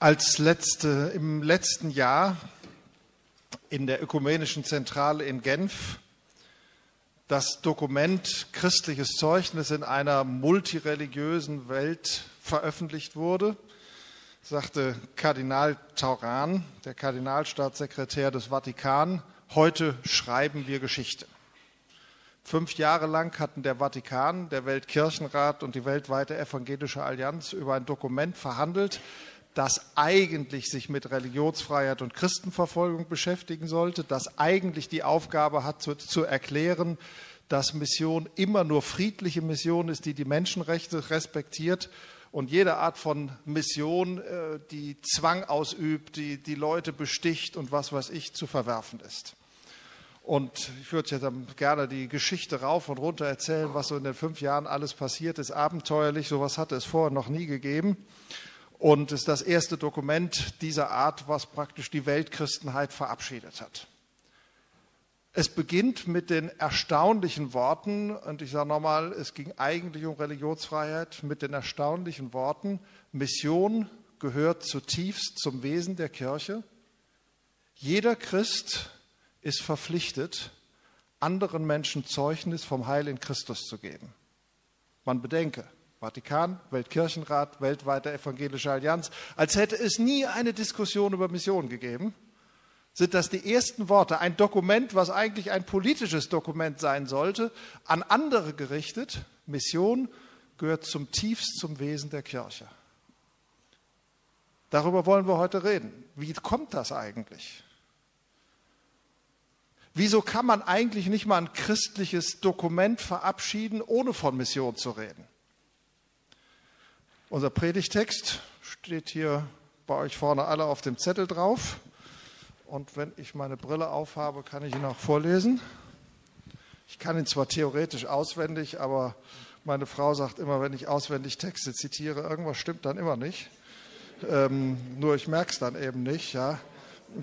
Als letzte, im letzten Jahr in der Ökumenischen Zentrale in Genf das Dokument Christliches Zeugnis in einer multireligiösen Welt veröffentlicht wurde, sagte Kardinal Tauran, der Kardinalstaatssekretär des Vatikan, heute schreiben wir Geschichte. Fünf Jahre lang hatten der Vatikan, der Weltkirchenrat und die weltweite evangelische Allianz über ein Dokument verhandelt, das eigentlich sich mit Religionsfreiheit und Christenverfolgung beschäftigen sollte, das eigentlich die Aufgabe hat, zu, zu, erklären, dass Mission immer nur friedliche Mission ist, die die Menschenrechte respektiert und jede Art von Mission, äh, die Zwang ausübt, die die Leute besticht und was weiß ich, zu verwerfen ist. Und ich würde jetzt gerne die Geschichte rauf und runter erzählen, was so in den fünf Jahren alles passiert ist. Abenteuerlich, sowas hatte es vorher noch nie gegeben. Und ist das erste Dokument dieser Art, was praktisch die Weltchristenheit verabschiedet hat. Es beginnt mit den erstaunlichen Worten, und ich sage nochmal, es ging eigentlich um Religionsfreiheit, mit den erstaunlichen Worten, Mission gehört zutiefst zum Wesen der Kirche. Jeder Christ ist verpflichtet, anderen Menschen Zeugnis vom Heil in Christus zu geben. Man bedenke, Vatikan, Weltkirchenrat, weltweite evangelische Allianz, als hätte es nie eine Diskussion über Mission gegeben, sind das die ersten Worte, ein Dokument, was eigentlich ein politisches Dokument sein sollte, an andere gerichtet. Mission gehört zum tiefst zum Wesen der Kirche. Darüber wollen wir heute reden. Wie kommt das eigentlich? Wieso kann man eigentlich nicht mal ein christliches Dokument verabschieden, ohne von Mission zu reden? Unser Predigtext steht hier bei euch vorne alle auf dem Zettel drauf. Und wenn ich meine Brille aufhabe, kann ich ihn auch vorlesen. Ich kann ihn zwar theoretisch auswendig, aber meine Frau sagt immer, wenn ich auswendig Texte zitiere, irgendwas stimmt dann immer nicht. Ähm, nur ich merke es dann eben nicht. Ja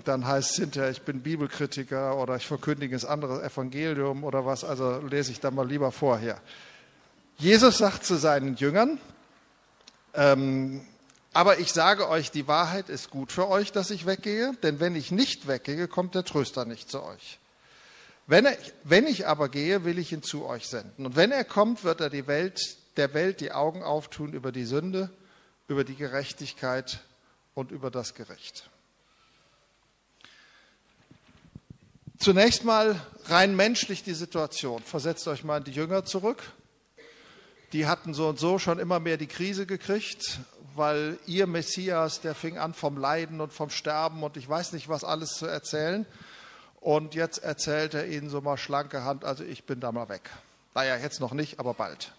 dann heißt es hinterher, ich bin Bibelkritiker oder ich verkündige ein anderes Evangelium oder was, also lese ich dann mal lieber vorher. Jesus sagt zu seinen Jüngern, ähm, aber ich sage euch, die Wahrheit ist gut für euch, dass ich weggehe, denn wenn ich nicht weggehe, kommt der Tröster nicht zu euch. Wenn, er, wenn ich aber gehe, will ich ihn zu euch senden. Und wenn er kommt, wird er die Welt, der Welt die Augen auftun über die Sünde, über die Gerechtigkeit und über das Gericht. Zunächst mal rein menschlich die Situation. Versetzt euch mal in die Jünger zurück. Die hatten so und so schon immer mehr die Krise gekriegt, weil ihr Messias, der fing an vom Leiden und vom Sterben und ich weiß nicht, was alles zu erzählen. Und jetzt erzählt er ihnen so mal schlanke Hand, also ich bin da mal weg. Naja, jetzt noch nicht, aber bald.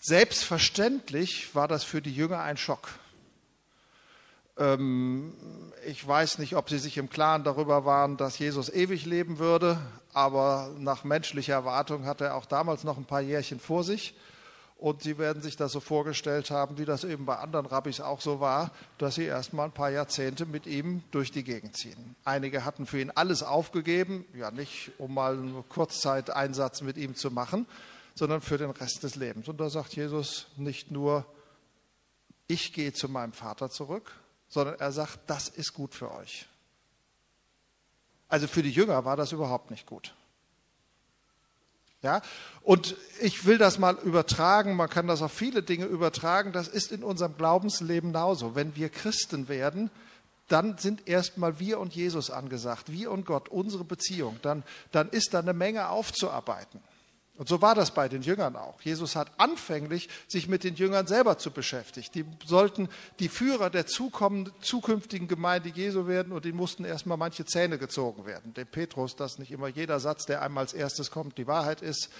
Selbstverständlich war das für die Jünger ein Schock. Ähm, ich weiß nicht, ob sie sich im Klaren darüber waren, dass Jesus ewig leben würde, aber nach menschlicher Erwartung hat er auch damals noch ein paar Jährchen vor sich. Und sie werden sich das so vorgestellt haben, wie das eben bei anderen Rabbis auch so war, dass sie erst mal ein paar Jahrzehnte mit ihm durch die Gegend ziehen. Einige hatten für ihn alles aufgegeben, ja nicht, um mal einen Kurzzeiteinsatz mit ihm zu machen, sondern für den Rest des Lebens. Und da sagt Jesus nicht nur, ich gehe zu meinem Vater zurück, sondern er sagt, das ist gut für euch. Also für die Jünger war das überhaupt nicht gut. Ja, und ich will das mal übertragen, man kann das auf viele Dinge übertragen, das ist in unserem Glaubensleben genauso. Wenn wir Christen werden, dann sind erstmal wir und Jesus angesagt, wir und Gott, unsere Beziehung. Dann, dann ist da eine Menge aufzuarbeiten. Und so war das bei den Jüngern auch. Jesus hat anfänglich sich mit den Jüngern selber zu beschäftigen. Die sollten die Führer der zukünftigen Gemeinde Jesu werden und ihnen mussten erstmal manche Zähne gezogen werden. Dem Petrus, dass nicht immer jeder Satz, der einmal als erstes kommt, die Wahrheit ist.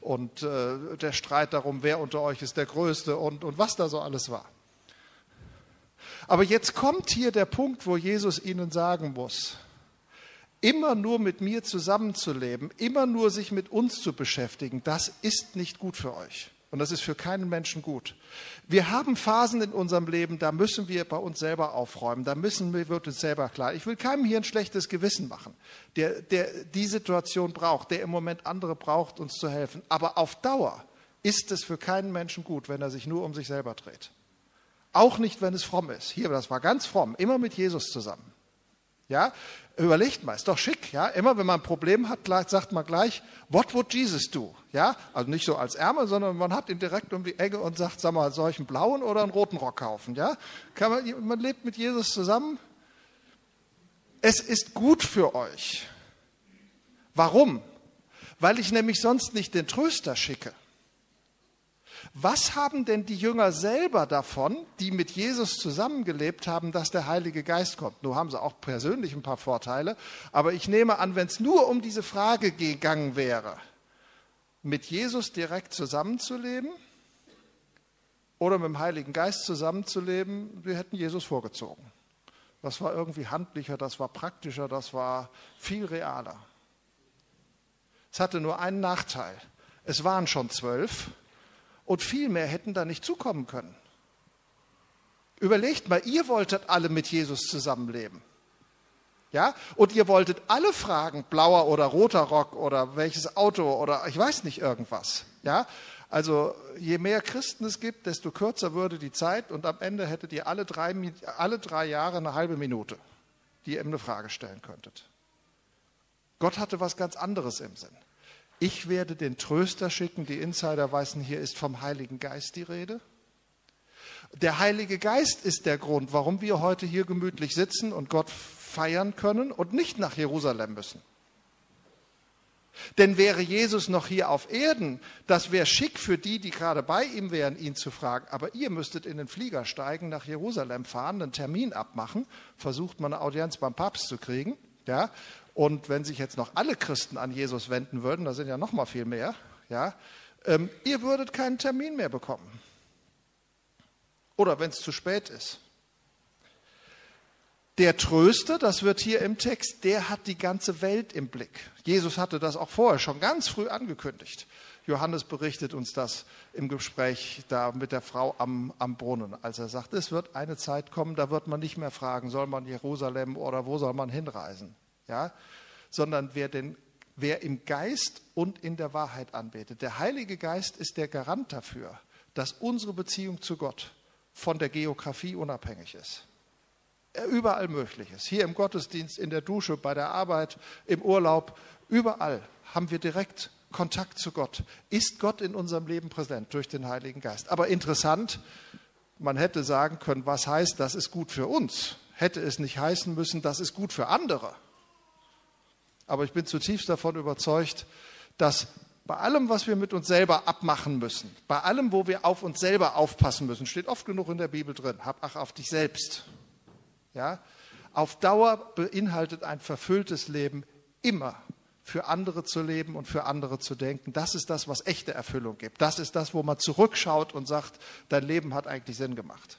Und äh, der Streit darum, wer unter euch ist der Größte und, und was da so alles war. Aber jetzt kommt hier der Punkt, wo Jesus ihnen sagen muss, immer nur mit mir zusammenzuleben, immer nur sich mit uns zu beschäftigen, das ist nicht gut für euch. Und das ist für keinen Menschen gut. Wir haben Phasen in unserem Leben, da müssen wir bei uns selber aufräumen, da müssen wir, wird uns selber klar. Ich will keinem hier ein schlechtes Gewissen machen, der, der die Situation braucht, der im Moment andere braucht, uns zu helfen. Aber auf Dauer ist es für keinen Menschen gut, wenn er sich nur um sich selber dreht. Auch nicht, wenn es fromm ist. Hier, das war ganz fromm, immer mit Jesus zusammen. Ja, überlegt mal, ist doch schick, ja. Immer wenn man ein Problem hat, sagt man gleich, what would Jesus do? Ja, also nicht so als Ärmel, sondern man hat ihn direkt um die Ecke und sagt, sag mal, soll ich einen blauen oder einen roten Rock kaufen? Ja, Kann man, man lebt mit Jesus zusammen. Es ist gut für euch. Warum? Weil ich nämlich sonst nicht den Tröster schicke. Was haben denn die Jünger selber davon, die mit Jesus zusammengelebt haben, dass der Heilige Geist kommt? Nur haben sie auch persönlich ein paar Vorteile, aber ich nehme an, wenn es nur um diese Frage gegangen wäre, mit Jesus direkt zusammenzuleben oder mit dem Heiligen Geist zusammenzuleben, wir hätten Jesus vorgezogen. Das war irgendwie handlicher, das war praktischer, das war viel realer. Es hatte nur einen Nachteil. Es waren schon zwölf und viel mehr hätten da nicht zukommen können. Überlegt mal, ihr wolltet alle mit Jesus zusammenleben. Ja? Und ihr wolltet alle fragen, blauer oder roter Rock oder welches Auto oder ich weiß nicht irgendwas. Ja? Also je mehr Christen es gibt, desto kürzer würde die Zeit und am Ende hättet ihr alle drei, alle drei Jahre eine halbe Minute, die ihr ihm eine Frage stellen könntet. Gott hatte was ganz anderes im Sinn. Ich werde den Tröster schicken. Die Insider weißen, hier ist vom Heiligen Geist die Rede. Der Heilige Geist ist der Grund, warum wir heute hier gemütlich sitzen und Gott feiern können und nicht nach Jerusalem müssen. Denn wäre Jesus noch hier auf Erden, das wäre schick für die, die gerade bei ihm wären, ihn zu fragen. Aber ihr müsstet in den Flieger steigen, nach Jerusalem fahren, einen Termin abmachen, versucht man eine Audienz beim Papst zu kriegen. Ja, und wenn sich jetzt noch alle Christen an Jesus wenden würden, da sind ja noch mal viel mehr, ja, ähm, ihr würdet keinen Termin mehr bekommen. Oder wenn es zu spät ist. Der Tröster, das wird hier im Text, der hat die ganze Welt im Blick. Jesus hatte das auch vorher schon ganz früh angekündigt. Johannes berichtet uns das im Gespräch da mit der Frau am, am Brunnen, als er sagt, es wird eine Zeit kommen, da wird man nicht mehr fragen, soll man Jerusalem oder wo soll man hinreisen ja, sondern wer, den, wer im Geist und in der Wahrheit anbetet. Der Heilige Geist ist der Garant dafür, dass unsere Beziehung zu Gott von der Geografie unabhängig ist. Er überall möglich ist. Hier im Gottesdienst, in der Dusche, bei der Arbeit, im Urlaub, überall haben wir direkt Kontakt zu Gott. Ist Gott in unserem Leben präsent durch den Heiligen Geist? Aber interessant, man hätte sagen können, was heißt, das ist gut für uns? Hätte es nicht heißen müssen, das ist gut für andere aber ich bin zutiefst davon überzeugt, dass bei allem, was wir mit uns selber abmachen müssen, bei allem, wo wir auf uns selber aufpassen müssen, steht oft genug in der Bibel drin, hab Ach auf dich selbst. Ja? Auf Dauer beinhaltet ein verfülltes Leben immer für andere zu leben und für andere zu denken. Das ist das, was echte Erfüllung gibt. Das ist das, wo man zurückschaut und sagt, dein Leben hat eigentlich Sinn gemacht.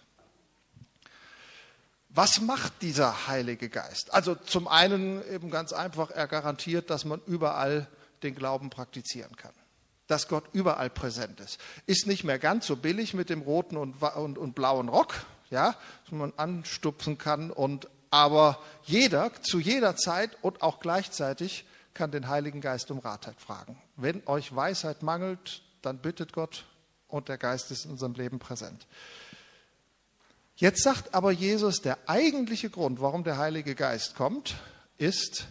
Was macht dieser Heilige Geist? Also zum einen eben ganz einfach, er garantiert, dass man überall den Glauben praktizieren kann. Dass Gott überall präsent ist. Ist nicht mehr ganz so billig mit dem roten und, und, und blauen Rock, ja, dass man anstupfen kann. Und, aber jeder, zu jeder Zeit und auch gleichzeitig kann den Heiligen Geist um Ratheit fragen. Wenn euch Weisheit mangelt, dann bittet Gott und der Geist ist in unserem Leben präsent. Jetzt sagt aber Jesus, der eigentliche Grund, warum der Heilige Geist kommt, ist,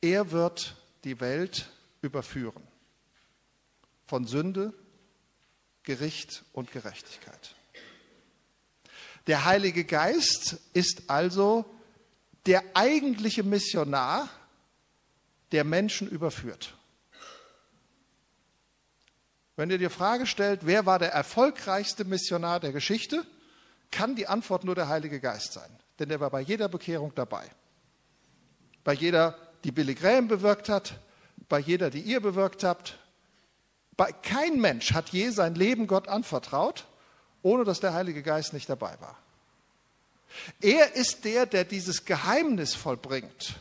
er wird die Welt überführen. Von Sünde, Gericht und Gerechtigkeit. Der Heilige Geist ist also der eigentliche Missionar, der Menschen überführt. Wenn ihr die Frage stellt, wer war der erfolgreichste Missionar der Geschichte, kann die Antwort nur der Heilige Geist sein. Denn er war bei jeder Bekehrung dabei. Bei jeder, die Billy Graham bewirkt hat, bei jeder, die ihr bewirkt habt. Bei, kein Mensch hat je sein Leben Gott anvertraut, ohne dass der Heilige Geist nicht dabei war. Er ist der, der dieses Geheimnis vollbringt,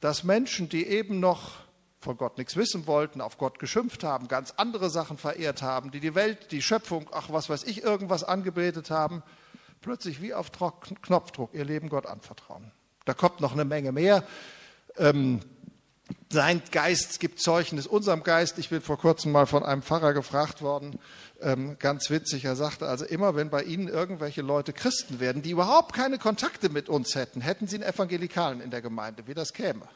dass Menschen, die eben noch von Gott nichts wissen wollten, auf Gott geschimpft haben, ganz andere Sachen verehrt haben, die die Welt, die Schöpfung, ach was weiß ich, irgendwas angebetet haben, plötzlich wie auf Knopfdruck ihr Leben Gott anvertrauen. Da kommt noch eine Menge mehr. Ähm, sein Geist gibt Zeugnis unserem Geist. Ich bin vor kurzem mal von einem Pfarrer gefragt worden, ähm, ganz witzig, er sagte, also immer wenn bei Ihnen irgendwelche Leute Christen werden, die überhaupt keine Kontakte mit uns hätten, hätten Sie einen Evangelikalen in der Gemeinde, wie das käme.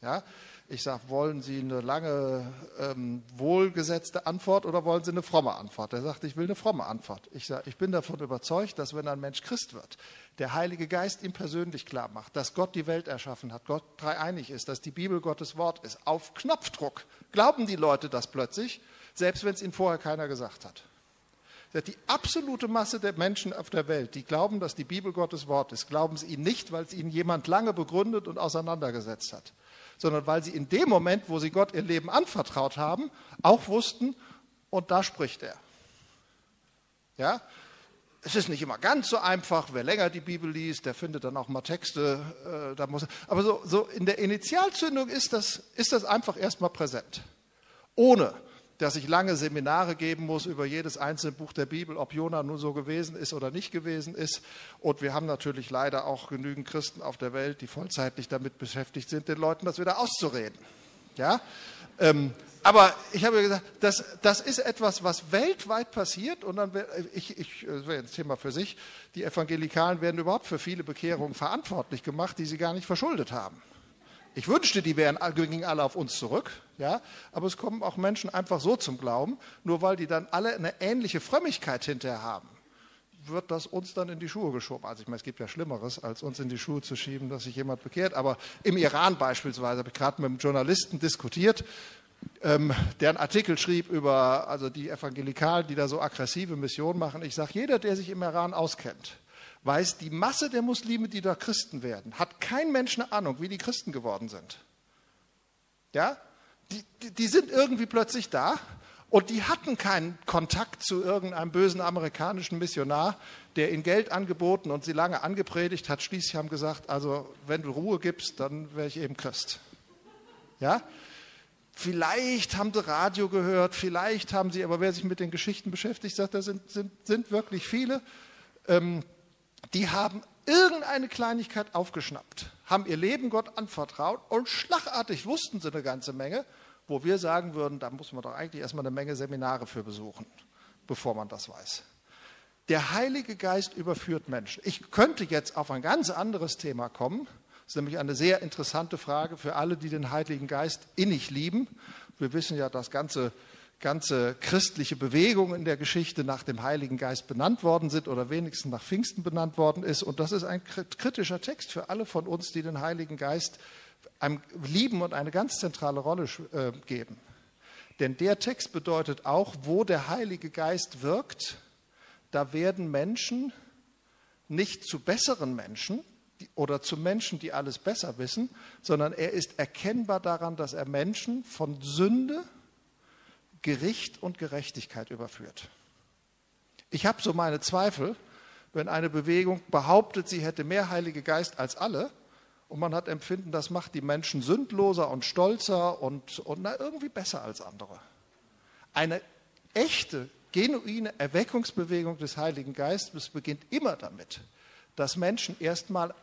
Ja? Ich sage, wollen Sie eine lange, ähm, wohlgesetzte Antwort oder wollen Sie eine fromme Antwort? Er sagt, ich will eine fromme Antwort. Ich sage, ich bin davon überzeugt, dass wenn ein Mensch Christ wird, der Heilige Geist ihm persönlich klar macht, dass Gott die Welt erschaffen hat, Gott dreieinig ist, dass die Bibel Gottes Wort ist, auf Knopfdruck glauben die Leute das plötzlich, selbst wenn es ihnen vorher keiner gesagt hat. Die absolute Masse der Menschen auf der Welt, die glauben, dass die Bibel Gottes Wort ist, glauben sie ihnen nicht, weil es ihnen jemand lange begründet und auseinandergesetzt hat sondern weil sie in dem Moment, wo sie Gott ihr Leben anvertraut haben, auch wussten, und da spricht er. Ja? Es ist nicht immer ganz so einfach. Wer länger die Bibel liest, der findet dann auch mal Texte. Äh, da muss, aber so, so in der Initialzündung ist das, ist das einfach erstmal präsent. Ohne dass ich lange Seminare geben muss über jedes einzelne Buch der Bibel, ob Jona nun so gewesen ist oder nicht gewesen ist. Und wir haben natürlich leider auch genügend Christen auf der Welt, die vollzeitlich damit beschäftigt sind, den Leuten das wieder auszureden. Ja? Ähm, aber ich habe gesagt, das, das ist etwas, was weltweit passiert. Und dann, ich, ich, das wäre ein Thema für sich, die Evangelikalen werden überhaupt für viele Bekehrungen verantwortlich gemacht, die sie gar nicht verschuldet haben. Ich wünschte, die wären, gingen alle auf uns zurück, ja, aber es kommen auch Menschen einfach so zum Glauben, nur weil die dann alle eine ähnliche Frömmigkeit hinterher haben, wird das uns dann in die Schuhe geschoben. Also ich meine, es gibt ja Schlimmeres, als uns in die Schuhe zu schieben, dass sich jemand bekehrt, aber im Iran beispielsweise habe ich gerade mit einem Journalisten diskutiert, ähm, der einen Artikel schrieb über also die Evangelikalen, die da so aggressive Missionen machen. Ich sage, jeder, der sich im Iran auskennt, weiß, die Masse der Muslime, die da Christen werden, hat kein Mensch eine Ahnung, wie die Christen geworden sind. Ja? Die, die, sind irgendwie plötzlich da und die hatten keinen Kontakt zu irgendeinem bösen amerikanischen Missionar, der ihnen Geld angeboten und sie lange angepredigt hat. Schließlich haben gesagt, also wenn du Ruhe gibst, dann wäre ich eben Christ. Ja? Vielleicht haben sie Radio gehört, vielleicht haben sie, aber wer sich mit den Geschichten beschäftigt, sagt, da sind, sind, sind wirklich viele. Ähm, die haben irgendeine Kleinigkeit aufgeschnappt, haben ihr Leben Gott anvertraut und schlagartig wussten sie eine ganze Menge, wo wir sagen würden, da muss man doch eigentlich erstmal eine Menge Seminare für besuchen, bevor man das weiß. Der Heilige Geist überführt Menschen. Ich könnte jetzt auf ein ganz anderes Thema kommen. Das ist nämlich eine sehr interessante Frage für alle, die den Heiligen Geist innig lieben. Wir wissen ja, das ganze ganze christliche Bewegungen in der Geschichte nach dem Heiligen Geist benannt worden sind oder wenigstens nach Pfingsten benannt worden ist. Und das ist ein kritischer Text für alle von uns, die den Heiligen Geist lieben und eine ganz zentrale Rolle äh, geben. Denn der Text bedeutet auch, wo der Heilige Geist wirkt, da werden Menschen nicht zu besseren Menschen oder zu Menschen, die alles besser wissen, sondern er ist erkennbar daran, dass er Menschen von Sünde, Gericht und Gerechtigkeit überführt. Ich habe so meine Zweifel, wenn eine Bewegung behauptet, sie hätte mehr Heilige Geist als alle und man hat Empfinden, das macht die Menschen sündloser und stolzer und, und na, irgendwie besser als andere. Eine echte, genuine Erweckungsbewegung des Heiligen Geistes beginnt immer damit, dass Menschen erstmal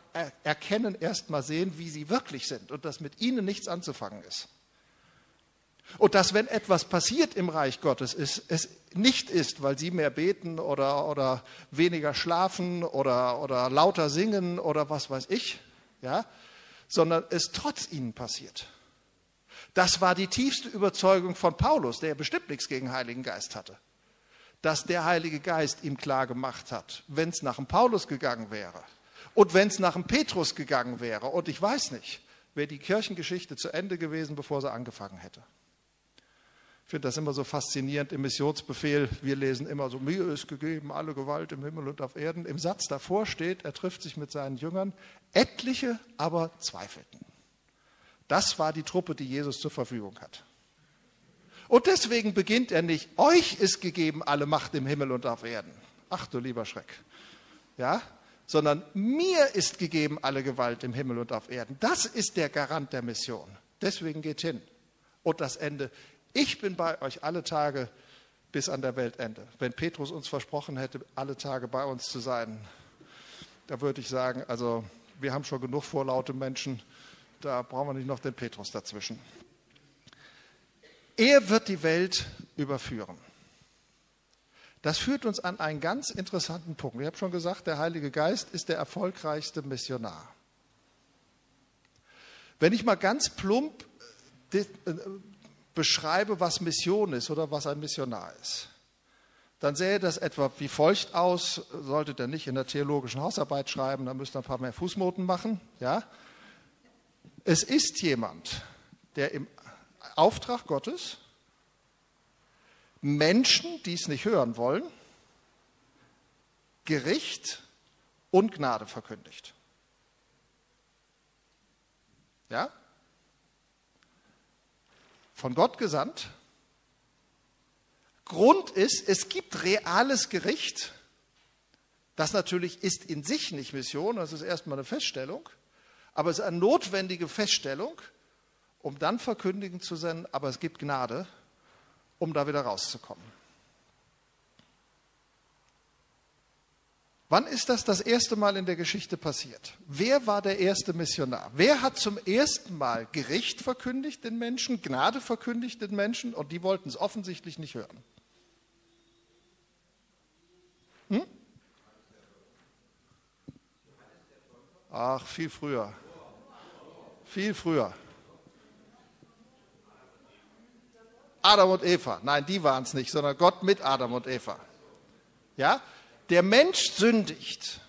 erkennen, erstmal sehen, wie sie wirklich sind und dass mit ihnen nichts anzufangen ist. Und dass, wenn etwas passiert im Reich Gottes, ist, es nicht ist, weil sie mehr beten oder, oder weniger schlafen oder, oder lauter singen oder was weiß ich, ja, sondern es trotz ihnen passiert. Das war die tiefste Überzeugung von Paulus, der bestimmt nichts gegen den Heiligen Geist hatte. Dass der Heilige Geist ihm klar gemacht hat, wenn es nach dem Paulus gegangen wäre und wenn es nach dem Petrus gegangen wäre und ich weiß nicht, wäre die Kirchengeschichte zu Ende gewesen, bevor sie angefangen hätte. Ich finde das immer so faszinierend im Missionsbefehl. Wir lesen immer so, mir ist gegeben alle Gewalt im Himmel und auf Erden. Im Satz davor steht, er trifft sich mit seinen Jüngern, etliche aber zweifelten. Das war die Truppe, die Jesus zur Verfügung hat. Und deswegen beginnt er nicht, euch ist gegeben alle Macht im Himmel und auf Erden. Ach du lieber Schreck. Ja? Sondern mir ist gegeben alle Gewalt im Himmel und auf Erden. Das ist der Garant der Mission. Deswegen geht hin. Und das Ende, ich bin bei euch alle Tage bis an der Weltende. Wenn Petrus uns versprochen hätte, alle Tage bei uns zu sein, da würde ich sagen, also wir haben schon genug vorlaute Menschen, da brauchen wir nicht noch den Petrus dazwischen. Er wird die Welt überführen. Das führt uns an einen ganz interessanten Punkt. Ich habe schon gesagt, der Heilige Geist ist der erfolgreichste Missionar. Wenn ich mal ganz plump äh, beschreibe, was Mission ist oder was ein Missionar ist, dann sähe das etwa wie folgt aus, solltet ihr nicht in der theologischen Hausarbeit schreiben, dann müsst ihr ein paar mehr Fußnoten machen. Ja? Es ist jemand, der im Auftrag Gottes Menschen, die es nicht hören wollen, Gericht und Gnade verkündigt. Ja? Von Gott gesandt. Grund ist, es gibt reales Gericht. Das natürlich ist in sich nicht Mission, das ist erstmal eine Feststellung, aber es ist eine notwendige Feststellung, um dann verkündigen zu sein, aber es gibt Gnade um da wieder rauszukommen. Wann ist das das erste Mal in der Geschichte passiert? Wer war der erste Missionar? Wer hat zum ersten Mal Gericht verkündigt den Menschen, Gnade verkündigt den Menschen und die wollten es offensichtlich nicht hören? Hm? Ach, viel früher. Viel früher. Adam und Eva. Nein, die waren es nicht, sondern Gott mit Adam und Eva. Ja? Der Mensch sündigt.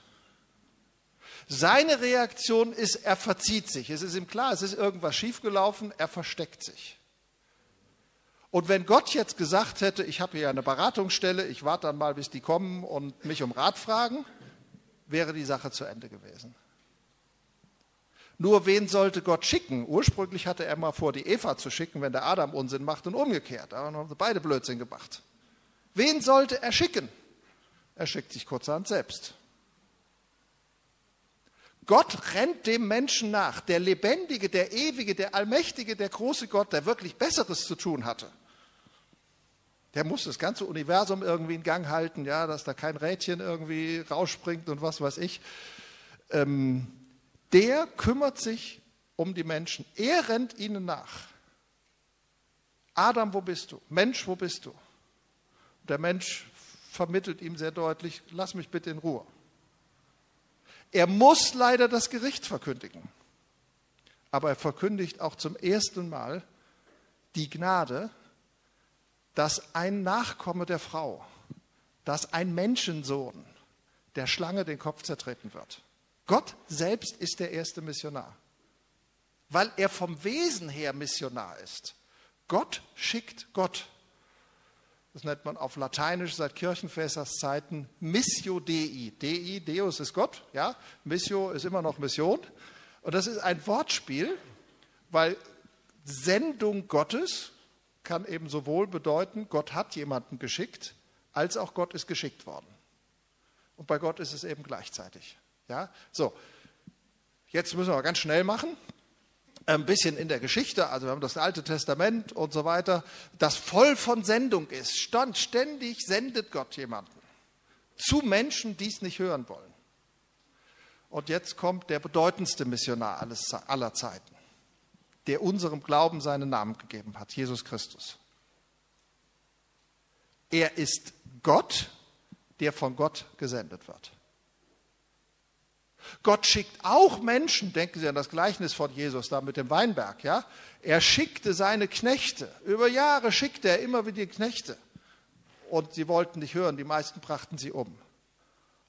Seine Reaktion ist, er verzieht sich. Es ist ihm klar, es ist irgendwas schiefgelaufen, er versteckt sich. Und wenn Gott jetzt gesagt hätte, ich habe hier eine Beratungsstelle, ich warte dann mal, bis die kommen und mich um Rat fragen, wäre die Sache zu Ende gewesen. Nur wen sollte Gott schicken? Ursprünglich hatte er mal vor, die Eva zu schicken, wenn der Adam Unsinn macht und umgekehrt. Da haben sie beide Blödsinn gemacht. Wen sollte er schicken? Er schickt sich kurzerhand selbst. Gott rennt dem Menschen nach, der lebendige, der ewige, der allmächtige, der große Gott, der wirklich Besseres zu tun hatte. Der muss das ganze Universum irgendwie in Gang halten, ja, dass da kein Rädchen irgendwie rausspringt und was weiß ich. Ähm, der kümmert sich um die Menschen. Er rennt ihnen nach. Adam, wo bist du? Mensch, wo bist du? Der Mensch vermittelt ihm sehr deutlich, lass mich bitte in Ruhe. Er muss leider das Gericht verkündigen. Aber er verkündigt auch zum ersten Mal die Gnade, dass ein Nachkomme der Frau, dass ein Menschensohn der Schlange den Kopf zertreten wird. Gott selbst ist der erste Missionar, weil er vom Wesen her Missionar ist. Gott schickt Gott. Das nennt man auf Lateinisch seit Kirchenväters Zeiten Missio Dei. Dei, Deus ist Gott, ja. Missio ist immer noch Mission. Und das ist ein Wortspiel, weil Sendung Gottes kann eben sowohl bedeuten, Gott hat jemanden geschickt, als auch Gott ist geschickt worden. Und bei Gott ist es eben gleichzeitig. Ja, so. Jetzt müssen wir ganz schnell machen. Ein bisschen in der Geschichte, also wir haben das Alte Testament und so weiter, das voll von Sendung ist. Stand, ständig sendet Gott jemanden zu Menschen, die es nicht hören wollen. Und jetzt kommt der bedeutendste Missionar aller Zeiten, der unserem Glauben seinen Namen gegeben hat, Jesus Christus. Er ist Gott, der von Gott gesendet wird. Gott schickt auch Menschen, denken Sie an das Gleichnis von Jesus da mit dem Weinberg, ja? Er schickte seine Knechte. Über Jahre schickte er immer wieder Knechte. Und sie wollten nicht hören, die meisten brachten sie um.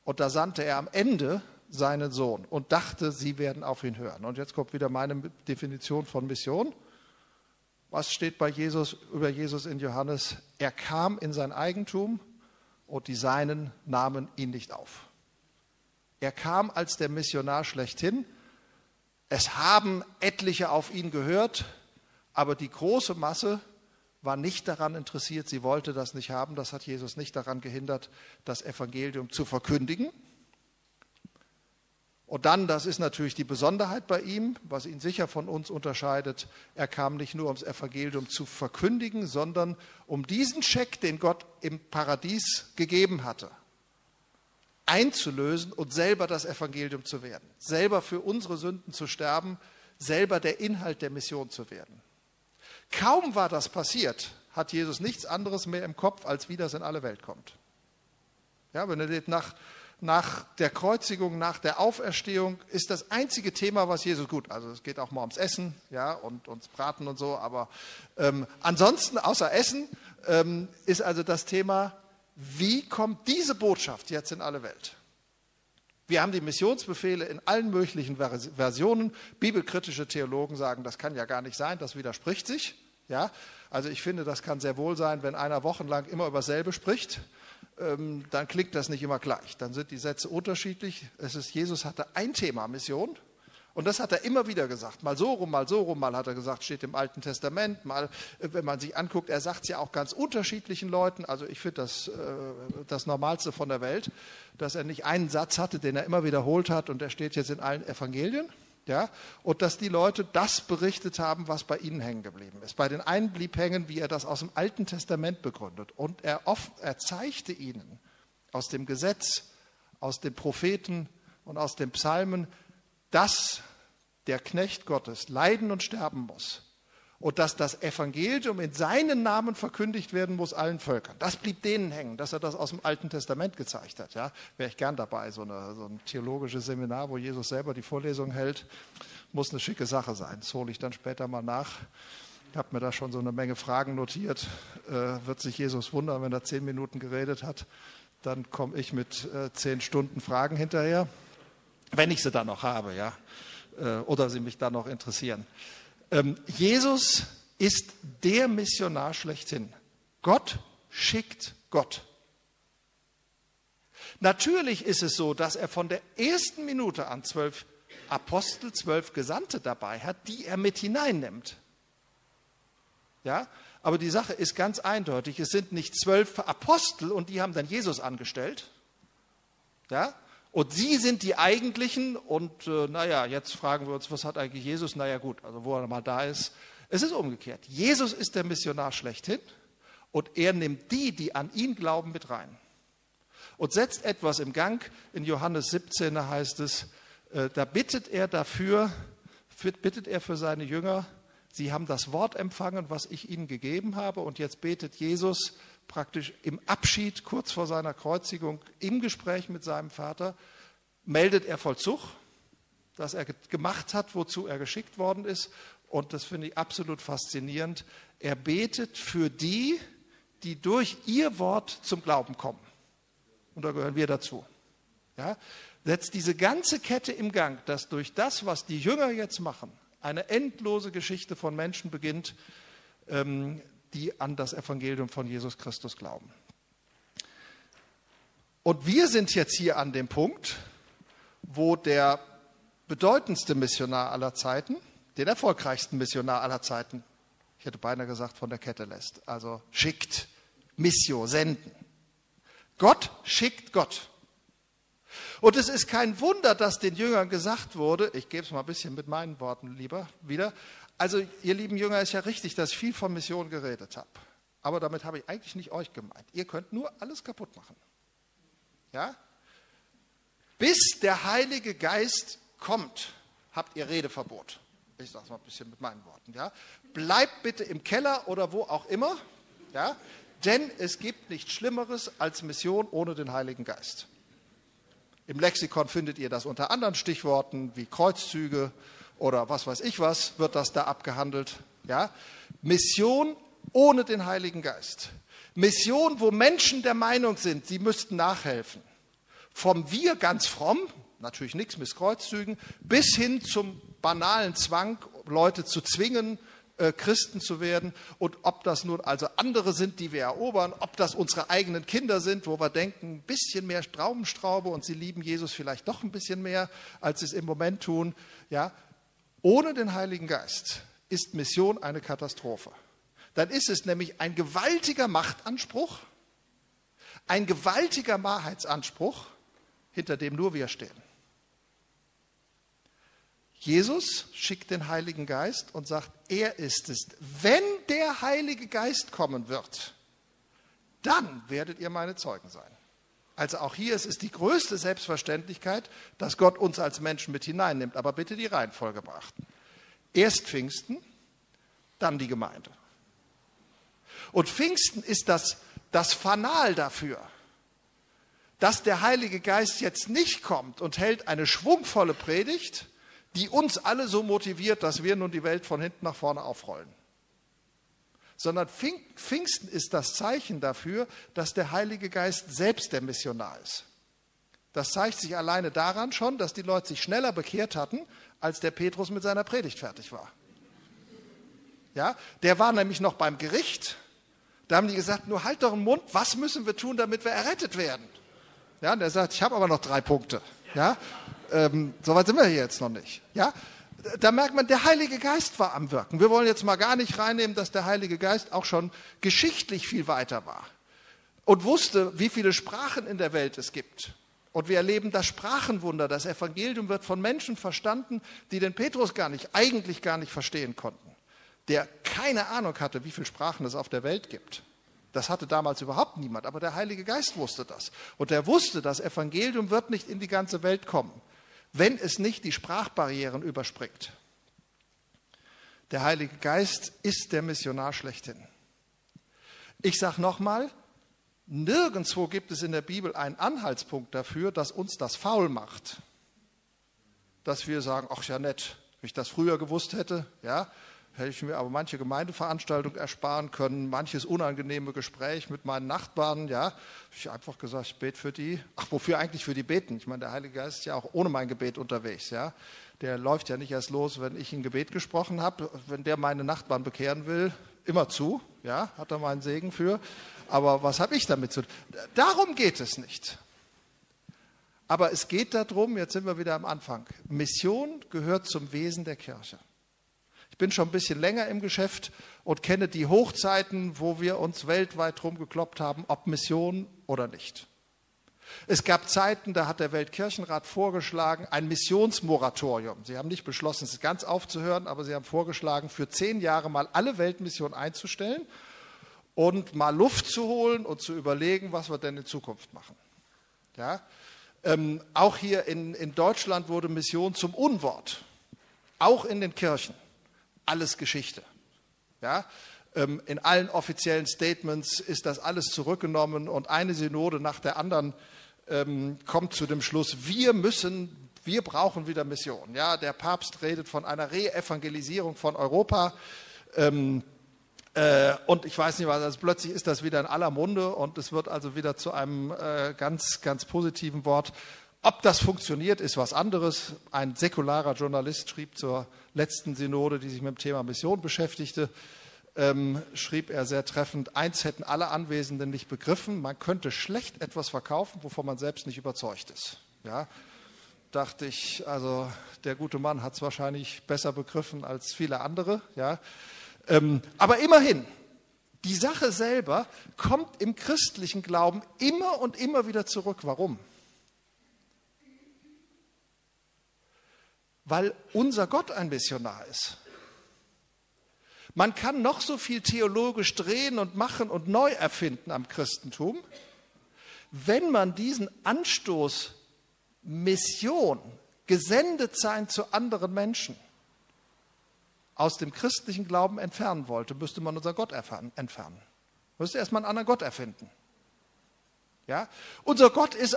Und da sandte er am Ende seinen Sohn und dachte, sie werden auf ihn hören. Und jetzt kommt wieder meine Definition von Mission. Was steht bei Jesus über Jesus in Johannes? Er kam in sein Eigentum und die Seinen nahmen ihn nicht auf. Er kam als der Missionar schlechthin. Es haben etliche auf ihn gehört, aber die große Masse war nicht daran interessiert, sie wollte das nicht haben. Das hat Jesus nicht daran gehindert, das Evangelium zu verkündigen. Und dann, das ist natürlich die Besonderheit bei ihm, was ihn sicher von uns unterscheidet, er kam nicht nur, um das Evangelium zu verkündigen, sondern um diesen Scheck, den Gott im Paradies gegeben hatte, einzulösen und selber das Evangelium zu werden, selber für unsere Sünden zu sterben, selber der Inhalt der Mission zu werden. Kaum war das passiert, hat Jesus nichts anderes mehr im Kopf, als wie das in alle Welt kommt. Ja, wenn ihr nach, nach der Kreuzigung, nach der Auferstehung ist das einzige Thema, was Jesus gut. Also es geht auch mal ums Essen, ja, und ums Braten und so. Aber ähm, ansonsten außer Essen ähm, ist also das Thema, wie kommt diese Botschaft jetzt in alle Welt? Wir haben die Missionsbefehle in allen möglichen Versionen. Bibelkritische Theologen sagen, das kann ja gar nicht sein, das widerspricht sich. Ja, also ich finde, das kann sehr wohl sein, wenn einer wochenlang immer über selbe spricht ähm, dann klingt das nicht immer gleich. Dann sind die Sätze unterschiedlich. Es ist, Jesus hatte ein Thema, Mission. Und das hat er immer wieder gesagt. Mal so rum, mal so rum, mal hat er gesagt, steht im Alten Testament, mal, äh, wenn man sich anguckt, er sagt es ja auch ganz unterschiedlichen Leuten. Also ich finde das äh, das Normalste von der Welt, dass er nicht einen Satz hatte, den er immer wiederholt hat und der steht jetzt in allen Evangelien. Ja, und dass die Leute das berichtet haben, was bei ihnen hängen geblieben ist. Bei den einen blieb hängen, wie er das aus dem Alten Testament begründet. Und er, oft, er zeigte ihnen aus dem Gesetz, aus den Propheten und aus den Psalmen, dass der Knecht Gottes leiden und sterben muss und dass das Evangelium in seinen Namen verkündigt werden muss allen Völkern. Das blieb denen hängen, dass er das aus dem Alten Testament gezeigt hat. Ja, wäre ich gern dabei, so, eine, so ein theologisches Seminar, wo Jesus selber die Vorlesung hält, muss eine schicke Sache sein. Das hole ich dann später mal nach. Ich habe mir da schon so eine Menge Fragen notiert. Äh, wird sich Jesus wundern, wenn er zehn Minuten geredet hat? Dann komme ich mit äh, zehn Stunden Fragen hinterher, wenn ich sie dann noch habe, ja, äh, oder sie mich dann noch interessieren. Ähm, Jesus ist der Missionar schlechthin. Gott schickt Gott. Natürlich ist es so, dass er von der ersten Minute an zwölf Apostel, zwölf Gesandte dabei hat, die er mit hineinnimmt. Ja, aber die Sache ist ganz eindeutig. Es sind nicht zwölf Apostel und die haben dann Jesus angestellt. Ja, und sie sind die eigentlichen. Und äh, naja, jetzt fragen wir uns, was hat eigentlich Jesus? Naja gut, also wo er mal da ist. Es ist umgekehrt. Jesus ist der Missionar schlechthin und er nimmt die, die an ihn glauben, mit rein. Und setzt etwas im Gang. In Johannes 17 heißt es, äh, da bittet er dafür, bittet er für seine Jünger, sie haben das Wort empfangen, was ich ihnen gegeben habe. Und jetzt betet Jesus, praktisch im Abschied, kurz vor seiner Kreuzigung, im Gespräch mit seinem Vater, meldet er Vollzug, dass er gemacht hat, wozu er geschickt worden ist. Und das finde ich absolut faszinierend. Er betet für die, die durch ihr Wort zum Glauben kommen. Und da gehören wir dazu. Ja? Setzt diese ganze Kette im Gang, dass durch das, was die Jünger jetzt machen, eine endlose Geschichte von Menschen beginnt, ähm, die an das Evangelium von Jesus Christus glauben. Und wir sind jetzt hier an dem Punkt, wo der bedeutendste Missionar aller Zeiten, den erfolgreichsten Missionar aller Zeiten, ich hätte beinahe gesagt, von der Kette lässt. Also schickt, Missio, senden. Gott schickt Gott. Und es ist kein Wunder, dass den Jüngern gesagt wurde, ich gebe es mal ein bisschen mit meinen Worten lieber wieder, also, ihr lieben Jünger, ist ja richtig, dass ich viel von Mission geredet habe. Aber damit habe ich eigentlich nicht euch gemeint. Ihr könnt nur alles kaputt machen. Ja? Bis der Heilige Geist kommt, habt ihr Redeverbot. Ich sage es mal ein bisschen mit meinen Worten. Ja? Bleibt bitte im Keller oder wo auch immer. Ja? Denn es gibt nichts Schlimmeres als Mission ohne den Heiligen Geist. Im Lexikon findet ihr das unter anderen Stichworten wie Kreuzzüge, oder was weiß ich was, wird das da abgehandelt. Ja? Mission ohne den Heiligen Geist. Mission, wo Menschen der Meinung sind, sie müssten nachhelfen. Vom Wir ganz fromm, natürlich nichts mit Kreuzzügen, bis hin zum banalen Zwang, Leute zu zwingen, äh, Christen zu werden. Und ob das nun also andere sind, die wir erobern, ob das unsere eigenen Kinder sind, wo wir denken, ein bisschen mehr Traubenstraube und sie lieben Jesus vielleicht doch ein bisschen mehr, als sie es im Moment tun. Ja, ohne den Heiligen Geist ist Mission eine Katastrophe. Dann ist es nämlich ein gewaltiger Machtanspruch, ein gewaltiger Wahrheitsanspruch, hinter dem nur wir stehen. Jesus schickt den Heiligen Geist und sagt, er ist es. Wenn der Heilige Geist kommen wird, dann werdet ihr meine Zeugen sein. Also auch hier ist es die größte Selbstverständlichkeit, dass Gott uns als Menschen mit hineinnimmt. Aber bitte die Reihenfolge beachten. Erst Pfingsten, dann die Gemeinde. Und Pfingsten ist das, das Fanal dafür, dass der Heilige Geist jetzt nicht kommt und hält eine schwungvolle Predigt, die uns alle so motiviert, dass wir nun die Welt von hinten nach vorne aufrollen. Sondern Pfingsten ist das Zeichen dafür, dass der Heilige Geist selbst der Missionar ist. Das zeigt sich alleine daran schon, dass die Leute sich schneller bekehrt hatten, als der Petrus mit seiner Predigt fertig war. Ja, der war nämlich noch beim Gericht. Da haben die gesagt, nur halt doch den Mund, was müssen wir tun, damit wir errettet werden? Ja, und er sagt, ich habe aber noch drei Punkte. Ja, ähm, Soweit sind wir hier jetzt noch nicht. Ja, da merkt man, der Heilige Geist war am Wirken. Wir wollen jetzt mal gar nicht reinnehmen, dass der Heilige Geist auch schon geschichtlich viel weiter war und wusste, wie viele Sprachen in der Welt es gibt. Und wir erleben das Sprachenwunder. Das Evangelium wird von Menschen verstanden, die den Petrus gar nicht, eigentlich gar nicht verstehen konnten. Der keine Ahnung hatte, wie viele Sprachen es auf der Welt gibt. Das hatte damals überhaupt niemand, aber der Heilige Geist wusste das. Und er wusste, das Evangelium wird nicht in die ganze Welt kommen, wenn es nicht die Sprachbarrieren überspringt. Der Heilige Geist ist der Missionar schlechthin. Ich sage nochmal, nirgendwo gibt es in der Bibel einen Anhaltspunkt dafür, dass uns das faul macht. Dass wir sagen, ach ja nett, wenn ich das früher gewusst hätte, ja, hätte ich mir aber manche Gemeindeveranstaltung ersparen können, manches unangenehme Gespräch mit meinen Nachbarn, ja. Ich einfach gesagt, ich bete für die. Ach, wofür eigentlich für die beten? Ich meine, der Heilige Geist ist ja auch ohne mein Gebet unterwegs, ja. Der läuft ja nicht erst los, wenn ich ein Gebet gesprochen habe. Wenn der meine Nachbarn bekehren will, immer zu, ja, hat er meinen Segen für. Aber was habe ich damit zu tun? Darum geht es nicht. Aber es geht darum, jetzt sind wir wieder am Anfang. Mission gehört zum Wesen der Kirche. Ich bin schon ein bisschen länger im Geschäft und kenne die Hochzeiten, wo wir uns weltweit drum gekloppt haben, ob Mission oder nicht. Es gab Zeiten, da hat der Weltkirchenrat vorgeschlagen, ein Missionsmoratorium. Sie haben nicht beschlossen, es ganz aufzuhören, aber sie haben vorgeschlagen, für zehn Jahre mal alle Weltmissionen einzustellen und mal Luft zu holen und zu überlegen, was wir denn in Zukunft machen. Ja? Ähm, auch hier in, in Deutschland wurde Mission zum Unwort, auch in den Kirchen alles Geschichte. Ja? Ähm, in allen offiziellen Statements ist das alles zurückgenommen und eine Synode nach der anderen ähm, kommt zu dem Schluss, wir müssen, wir brauchen wieder Mission. Ja, der Papst redet von einer Re-Evangelisierung von Europa. Ähm, äh, und ich weiß nicht was, also plötzlich ist das wieder in aller Munde und es wird also wieder zu einem äh, ganz, ganz positiven Wort. Ob das funktioniert, ist was anderes. Ein säkularer Journalist schrieb zur letzten Synode, die sich mit dem Thema Mission beschäftigte, ähm, schrieb er sehr treffend, eins hätten alle Anwesenden nicht begriffen, man könnte schlecht etwas verkaufen, wovon man selbst nicht überzeugt ist. Ja, dachte ich, also der gute Mann hat es wahrscheinlich besser begriffen als viele andere. Ja, ähm, aber immerhin, die Sache selber kommt im christlichen Glauben immer und immer wieder zurück. Warum? Weil unser Gott ein Missionar ist. Man kann noch so viel theologisch drehen und machen und neu erfinden am Christentum. Wenn man diesen Anstoß Mission, gesendet sein zu anderen Menschen, aus dem christlichen Glauben entfernen wollte, müsste man unser Gott entfernen. Müsste erstmal einen anderen Gott erfinden. Ja? Unser Gott ist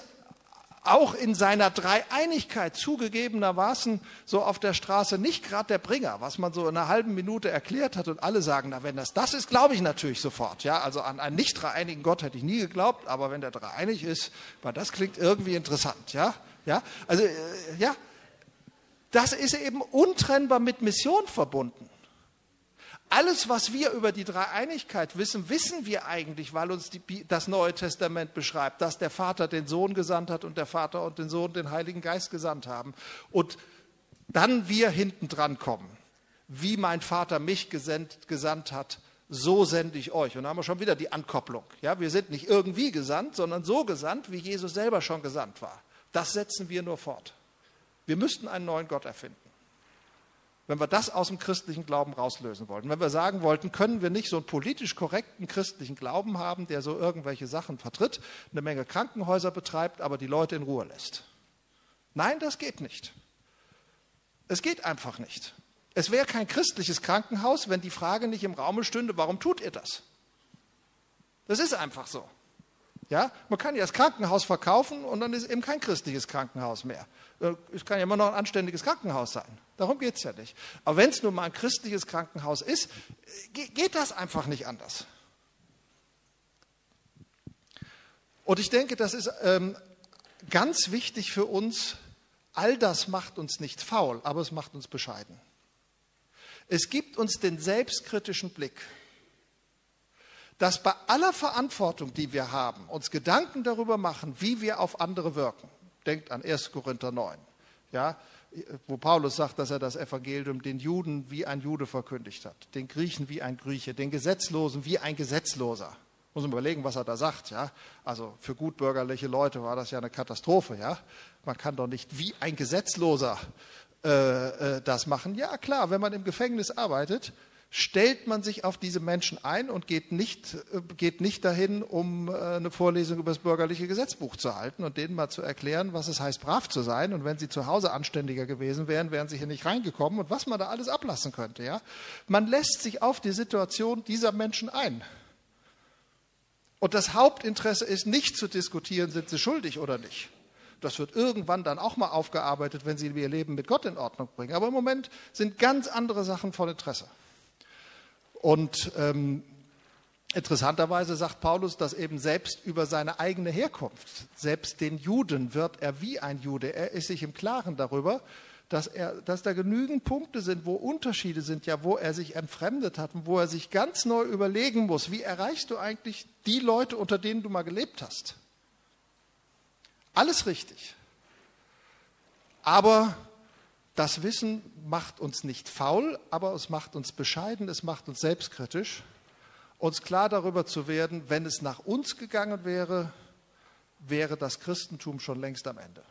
auch in seiner Dreieinigkeit zugegebenermaßen so auf der Straße nicht gerade der Bringer, was man so in einer halben Minute erklärt hat und alle sagen, na wenn das das ist, glaube ich natürlich sofort. Ja, also an einen nicht dreieinigen Gott hätte ich nie geglaubt, aber wenn der dreieinig ist, weil das klingt irgendwie interessant. Ja, ja, also äh, ja, das ist eben untrennbar mit Mission verbunden. Alles, was wir über die Dreieinigkeit wissen, wissen wir eigentlich, weil uns die, das Neue Testament beschreibt, dass der Vater den Sohn gesandt hat und der Vater und den Sohn den Heiligen Geist gesandt haben. Und dann wir hinten dran kommen. Wie mein Vater mich gesandt, gesandt hat, so sende ich euch. Und da haben wir schon wieder die Ankopplung. Ja, wir sind nicht irgendwie gesandt, sondern so gesandt, wie Jesus selber schon gesandt war. Das setzen wir nur fort. Wir müssten einen neuen Gott erfinden wenn wir das aus dem christlichen Glauben rauslösen wollten. Wenn wir sagen wollten, können wir nicht so einen politisch korrekten christlichen Glauben haben, der so irgendwelche Sachen vertritt, eine Menge Krankenhäuser betreibt, aber die Leute in Ruhe lässt. Nein, das geht nicht. Es geht einfach nicht. Es wäre kein christliches Krankenhaus, wenn die Frage nicht im Raume stünde, warum tut ihr das? Das ist einfach so. Ja, man kann ja das Krankenhaus verkaufen und dann ist eben kein christliches Krankenhaus mehr. Äh, es kann ja immer noch ein anständiges Krankenhaus sein. Darum geht es ja nicht. Aber wenn es nun mal ein christliches Krankenhaus ist, geht das einfach nicht anders. Und ich denke, das ist ähm, ganz wichtig für uns. All das macht uns nicht faul, aber es macht uns bescheiden. Es gibt uns den selbstkritischen Blick, dass bei aller Verantwortung, die wir haben, uns Gedanken darüber machen, wie wir auf andere wirken. Denkt an 1. Korinther 9, ja, wo Paulus sagt, dass er das Evangelium den Juden wie ein Jude verkündigt hat, den Griechen wie ein Grieche, den Gesetzlosen wie ein Gesetzloser. Muss man überlegen, was er da sagt. Ja? Also für gutbürgerliche Leute war das ja eine Katastrophe. Ja? Man kann doch nicht wie ein Gesetzloser äh, äh, das machen. Ja klar, wenn man im Gefängnis arbeitet, stellt man sich auf diese Menschen ein und geht nicht, äh, geht nicht dahin, um äh, eine Vorlesung über das bürgerliche Gesetzbuch zu halten und denen mal zu erklären, was es heißt, brav zu sein. Und wenn sie zu Hause anständiger gewesen wären, wären sie hier nicht reingekommen und was man da alles ablassen könnte. Ja? Man lässt sich auf die Situation dieser Menschen ein. Und das Hauptinteresse ist nicht zu diskutieren, sind sie schuldig oder nicht. Das wird irgendwann dann auch mal aufgearbeitet, wenn sie ihr Leben mit Gott in Ordnung bringen. Aber im Moment sind ganz andere Sachen von Interesse. Und ähm, interessanterweise sagt Paulus das eben selbst über seine eigene Herkunft. Selbst den Juden wird er wie ein Jude. Er ist sich im Klaren darüber, dass, er, dass da genügend Punkte sind, wo Unterschiede sind, ja, wo er sich entfremdet hat und wo er sich ganz neu überlegen muss, wie erreichst du eigentlich die Leute, unter denen du mal gelebt hast. Alles richtig. Aber das Wissen macht uns nicht faul, aber es macht uns bescheiden, es macht uns selbstkritisch, uns klar darüber zu werden, wenn es nach uns gegangen wäre, wäre das Christentum schon längst am Ende.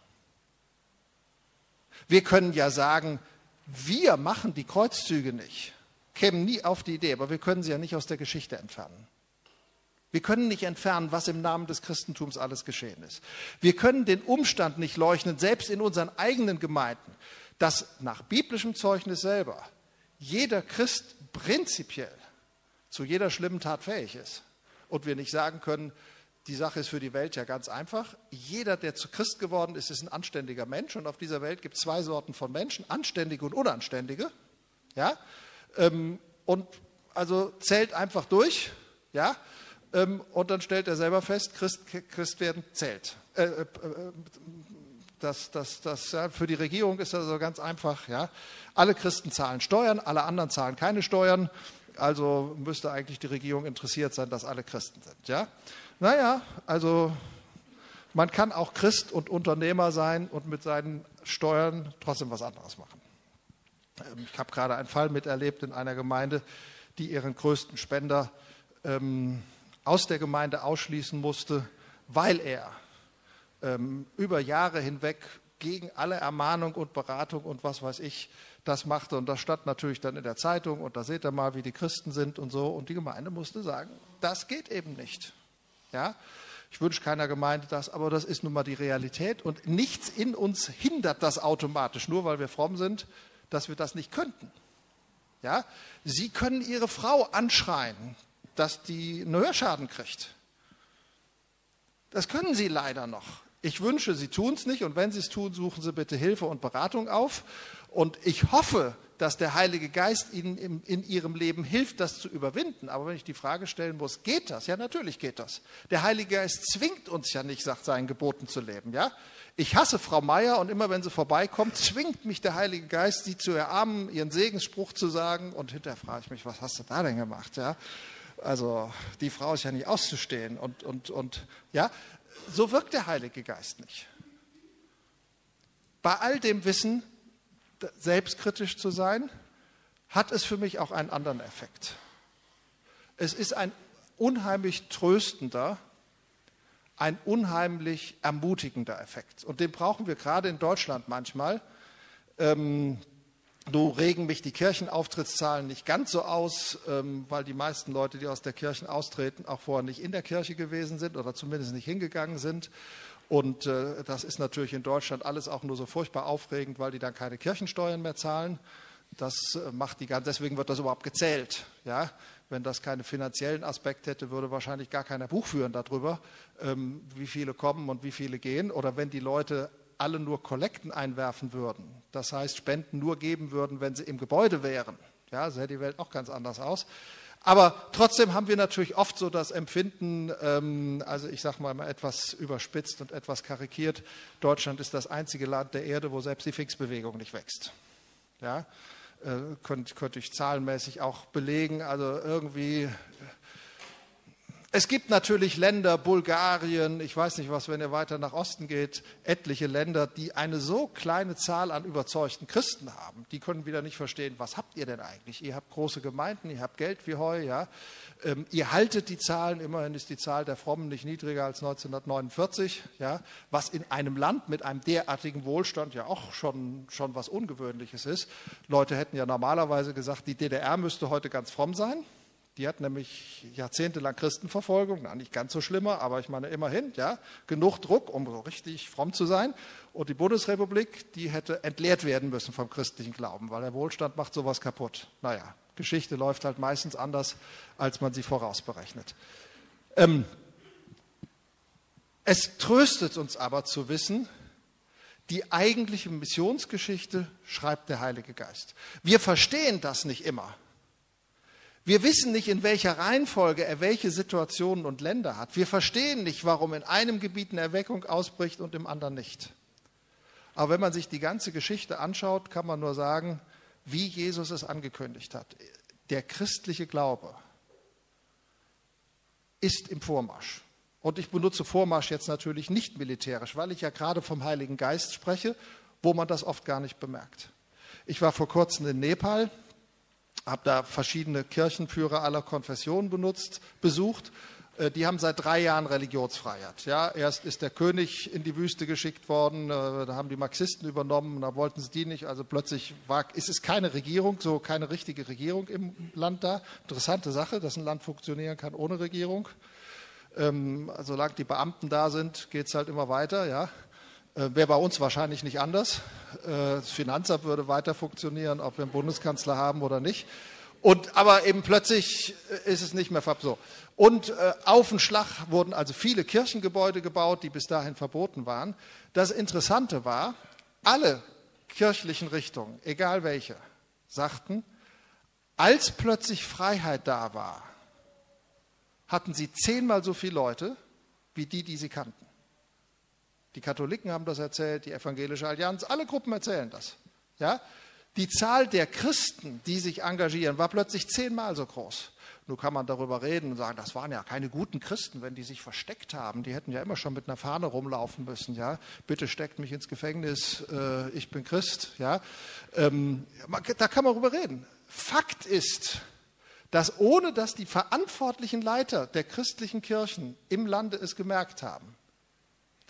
Wir können ja sagen, wir machen die Kreuzzüge nicht, kämen nie auf die Idee, aber wir können sie ja nicht aus der Geschichte entfernen. Wir können nicht entfernen, was im Namen des Christentums alles geschehen ist. Wir können den Umstand nicht leuchten, selbst in unseren eigenen Gemeinden, dass nach biblischem Zeugnis selber jeder Christ prinzipiell zu jeder schlimmen Tat fähig ist. Und wir nicht sagen können, die Sache ist für die Welt ja ganz einfach. Jeder, der zu Christ geworden ist, ist ein anständiger Mensch. Und auf dieser Welt gibt es zwei Sorten von Menschen, anständige und unanständige. Ja? Ähm, und also zählt einfach durch. Ja? Ähm, und dann stellt er selber fest, Christ, Christ werden zählt. Äh, äh, das, das, das, ja, für die Regierung ist das also ganz einfach. Ja. Alle Christen zahlen Steuern, alle anderen zahlen keine Steuern. Also müsste eigentlich die Regierung interessiert sein, dass alle Christen sind. Ja. Naja, also man kann auch Christ und Unternehmer sein und mit seinen Steuern trotzdem was anderes machen. Ähm, ich habe gerade einen Fall miterlebt in einer Gemeinde, die ihren größten Spender ähm, aus der Gemeinde ausschließen musste, weil er ähm, über Jahre hinweg gegen alle Ermahnung und Beratung und was weiß ich das machte. Und das stand natürlich dann in der Zeitung und da seht ihr mal, wie die Christen sind und so. Und die Gemeinde musste sagen, das geht eben nicht. Ja? Ich wünsche keiner Gemeinde das, aber das ist nun mal die Realität und nichts in uns hindert das automatisch, nur weil wir fromm sind, dass wir das nicht könnten. Ja? Sie können Ihre Frau anschreien, dass die einen Hörschaden kriegt. Das können Sie leider noch. Ich wünsche, Sie tun es nicht und wenn Sie es tun, suchen Sie bitte Hilfe und Beratung auf. Und ich hoffe, dass der Heilige Geist Ihnen in, in Ihrem Leben hilft, das zu überwinden. Aber wenn ich die Frage stellen muss, geht das? Ja, natürlich geht das. Der Heilige Geist zwingt uns ja nicht, sagt seinen Geboten zu leben. Ja? Ich hasse Frau Meier und immer wenn sie vorbeikommt, zwingt mich der Heilige Geist, sie zu erarmen, ihren Segensspruch zu sagen. Und hinterher frage ich mich, was hast du da denn gemacht? Ja? Also die Frau ist ja nicht auszustehen. Und, und, und ja, so wirkt der Heilige Geist nicht. Bei all dem Wissen, selbstkritisch zu sein, hat es für mich auch einen anderen Effekt. Es ist ein unheimlich tröstender, ein unheimlich ermutigender Effekt. Und den brauchen wir gerade in Deutschland manchmal. Ähm, nur regen mich die Kirchenauftrittszahlen nicht ganz so aus, ähm, weil die meisten Leute, die aus der Kirche austreten, auch vorher nicht in der Kirche gewesen sind oder zumindest nicht hingegangen sind. Und äh, das ist natürlich in Deutschland alles auch nur so furchtbar aufregend, weil die dann keine Kirchensteuern mehr zahlen. Das äh, macht die ganze, deswegen wird das überhaupt gezählt. Ja? Wenn das keinen finanziellen Aspekt hätte, würde wahrscheinlich gar keiner Buch führen darüber, ähm, wie viele kommen und wie viele gehen. Oder wenn die Leute alle nur Kollekten einwerfen würden, das heißt Spenden nur geben würden, wenn sie im Gebäude wären, ja, sähe die Welt auch ganz anders aus. Aber trotzdem haben wir natürlich oft so das Empfinden, ähm, also ich sage mal etwas überspitzt und etwas karikiert, Deutschland ist das einzige Land der Erde, wo selbst die Fixbewegung nicht wächst. Ja, äh, könnte, könnte ich zahlenmäßig auch belegen. Also irgendwie es gibt natürlich Länder, Bulgarien, ich weiß nicht was, wenn ihr weiter nach Osten geht, etliche Länder, die eine so kleine Zahl an überzeugten Christen haben. Die können wieder nicht verstehen, was habt ihr denn eigentlich? Ihr habt große Gemeinden, ihr habt Geld wie Heu, ja. Ähm, ihr haltet die Zahlen, immerhin ist die Zahl der Frommen nicht niedriger als 1949, ja. Was in einem Land mit einem derartigen Wohlstand ja auch schon, schon was Ungewöhnliches ist. Leute hätten ja normalerweise gesagt, die DDR müsste heute ganz fromm sein. Die hat nämlich jahrzehntelang Christenverfolgung, na, nicht ganz so schlimmer, aber ich meine immerhin, ja, genug Druck, um so richtig fromm zu sein. Und die Bundesrepublik, die hätte entleert werden müssen vom christlichen Glauben, weil der Wohlstand macht sowas kaputt. Naja, Geschichte läuft halt meistens anders, als man sie vorausberechnet. Ähm, es tröstet uns aber zu wissen, die eigentliche Missionsgeschichte schreibt der Heilige Geist. Wir verstehen das nicht immer. Wir wissen nicht, in welcher Reihenfolge er welche Situationen und Länder hat. Wir verstehen nicht, warum in einem Gebiet eine Erweckung ausbricht und im anderen nicht. Aber wenn man sich die ganze Geschichte anschaut, kann man nur sagen, wie Jesus es angekündigt hat. Der christliche Glaube ist im Vormarsch. Und ich benutze Vormarsch jetzt natürlich nicht militärisch, weil ich ja gerade vom Heiligen Geist spreche, wo man das oft gar nicht bemerkt. Ich war vor kurzem in Nepal habe da verschiedene Kirchenführer aller Konfessionen benutzt, besucht. Äh, die haben seit drei Jahren Religionsfreiheit. Ja, erst ist der König in die Wüste geschickt worden, äh, da haben die Marxisten übernommen, da wollten sie die nicht. Also plötzlich war, ist es keine Regierung, so keine richtige Regierung im Land da. Interessante Sache, dass ein Land funktionieren kann ohne Regierung. Ähm, solange die Beamten da sind, geht es halt immer weiter. Ja. Äh, Wäre bei uns wahrscheinlich nicht anders. Äh, das Finanzamt würde weiter funktionieren, ob wir einen Bundeskanzler haben oder nicht. Und, aber eben plötzlich äh, ist es nicht mehr so. Und äh, auf den Schlag wurden also viele Kirchengebäude gebaut, die bis dahin verboten waren. Das Interessante war, alle kirchlichen Richtungen, egal welche, sagten, als plötzlich Freiheit da war, hatten sie zehnmal so viele Leute wie die, die sie kannten. Die Katholiken haben das erzählt, die Evangelische Allianz, alle Gruppen erzählen das. Ja? Die Zahl der Christen, die sich engagieren, war plötzlich zehnmal so groß. Nun kann man darüber reden und sagen, das waren ja keine guten Christen, wenn die sich versteckt haben. Die hätten ja immer schon mit einer Fahne rumlaufen müssen. Ja, bitte steckt mich ins Gefängnis, äh, ich bin Christ. Ja, ähm, da kann man darüber reden. Fakt ist, dass ohne dass die verantwortlichen Leiter der christlichen Kirchen im Lande es gemerkt haben,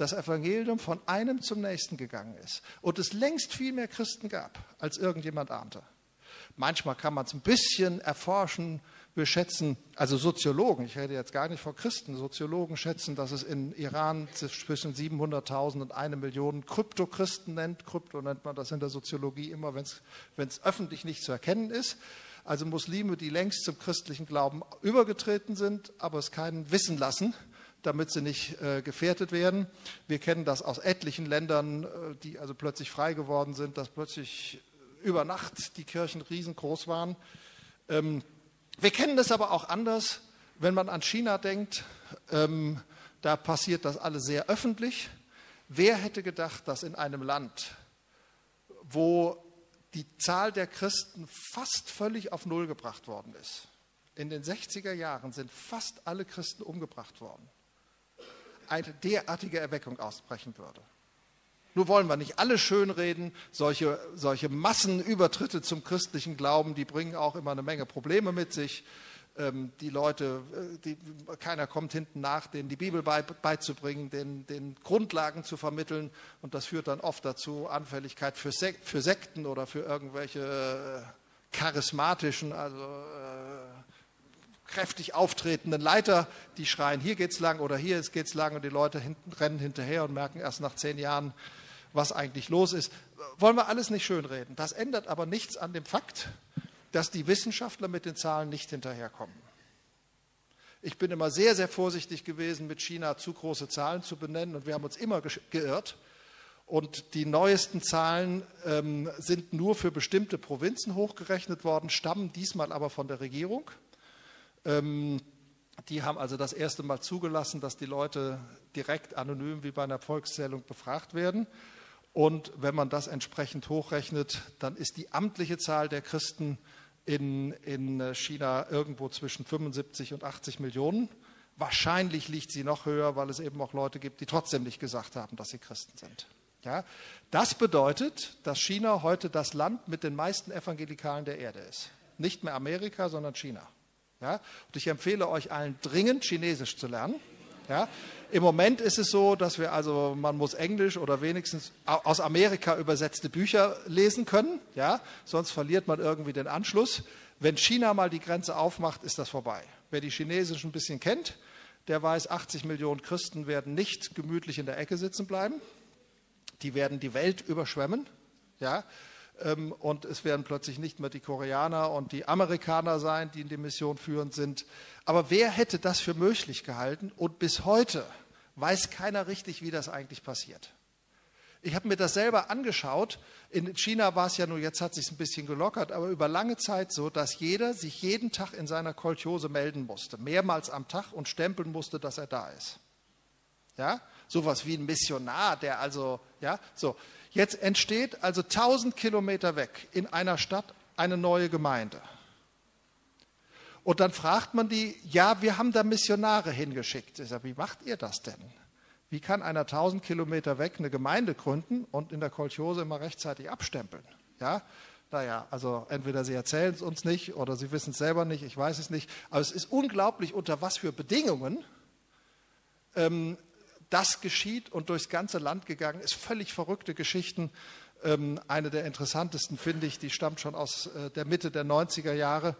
das Evangelium von einem zum nächsten gegangen ist und es längst viel mehr Christen gab, als irgendjemand ahnte. Manchmal kann man es ein bisschen erforschen. Wir schätzen, also Soziologen, ich rede jetzt gar nicht von Christen, Soziologen schätzen, dass es in Iran zwischen 700.000 und eine Million Kryptochristen nennt. Krypto nennt man das in der Soziologie immer, wenn es öffentlich nicht zu erkennen ist. Also Muslime, die längst zum christlichen Glauben übergetreten sind, aber es keinen wissen lassen damit sie nicht äh, gefährdet werden. Wir kennen das aus etlichen Ländern, äh, die also plötzlich frei geworden sind, dass plötzlich über Nacht die Kirchen riesengroß waren. Ähm, wir kennen das aber auch anders, wenn man an China denkt. Ähm, da passiert das alles sehr öffentlich. Wer hätte gedacht, dass in einem Land, wo die Zahl der Christen fast völlig auf Null gebracht worden ist, in den 60er Jahren sind fast alle Christen umgebracht worden eine derartige Erweckung ausbrechen würde. Nur wollen wir nicht alle schönreden. Solche, solche Massenübertritte zum christlichen Glauben, die bringen auch immer eine Menge Probleme mit sich. Ähm, die Leute, äh, die, keiner kommt hinten nach, denen die Bibel bei, beizubringen, den, den Grundlagen zu vermitteln. Und das führt dann oft dazu Anfälligkeit für, Sek für Sekten oder für irgendwelche äh, charismatischen, also äh, kräftig auftretenden Leiter, die schreien, hier geht's lang oder hier geht's lang und die Leute hinten, rennen hinterher und merken erst nach zehn Jahren, was eigentlich los ist. wollen wir alles nicht schönreden. Das ändert aber nichts an dem Fakt, dass die Wissenschaftler mit den Zahlen nicht hinterherkommen. Ich bin immer sehr, sehr vorsichtig gewesen, mit China zu große Zahlen zu benennen und wir haben uns immer geirrt. Und die neuesten Zahlen ähm, sind nur für bestimmte Provinzen hochgerechnet worden, stammen diesmal aber von der Regierung. Ähm, die haben also das erste Mal zugelassen, dass die Leute direkt anonym wie bei einer Volkszählung befragt werden. Und wenn man das entsprechend hochrechnet, dann ist die amtliche Zahl der Christen in, in China irgendwo zwischen 75 und 80 Millionen. Wahrscheinlich liegt sie noch höher, weil es eben auch Leute gibt, die trotzdem nicht gesagt haben, dass sie Christen sind. Ja, das bedeutet, dass China heute das Land mit den meisten Evangelikalen der Erde ist. Nicht mehr Amerika, sondern China. Ja, und ich empfehle euch allen dringend, Chinesisch zu lernen. Ja, Im Moment ist es so, dass wir also, man muss Englisch oder wenigstens aus Amerika übersetzte Bücher lesen können. Ja, sonst verliert man irgendwie den Anschluss. Wenn China mal die Grenze aufmacht, ist das vorbei. Wer die Chinesisch ein bisschen kennt, der weiß, 80 Millionen Christen werden nicht gemütlich in der Ecke sitzen bleiben. Die werden die Welt überschwemmen. Ja, und es werden plötzlich nicht mehr die Koreaner und die Amerikaner sein, die in die Mission führend sind. Aber wer hätte das für möglich gehalten? Und bis heute weiß keiner richtig, wie das eigentlich passiert. Ich habe mir das selber angeschaut. In China war es ja nur, jetzt hat sich ein bisschen gelockert, aber über lange Zeit so, dass jeder sich jeden Tag in seiner Kolchose melden musste, mehrmals am Tag und stempeln musste, dass er da ist. Ja, sowas wie ein Missionar, der also, ja, so. Jetzt entsteht also 1000 Kilometer weg in einer Stadt eine neue Gemeinde. Und dann fragt man die, ja, wir haben da Missionare hingeschickt. Ich sage, wie macht ihr das denn? Wie kann einer 1000 Kilometer weg eine Gemeinde gründen und in der Kolchose immer rechtzeitig abstempeln? Ja, naja, also entweder sie erzählen es uns nicht oder sie wissen es selber nicht, ich weiß es nicht. Aber es ist unglaublich, unter was für Bedingungen ähm, das geschieht und durchs ganze Land gegangen ist. Völlig verrückte Geschichten. Ähm, eine der interessantesten finde ich, die stammt schon aus äh, der Mitte der 90er Jahre,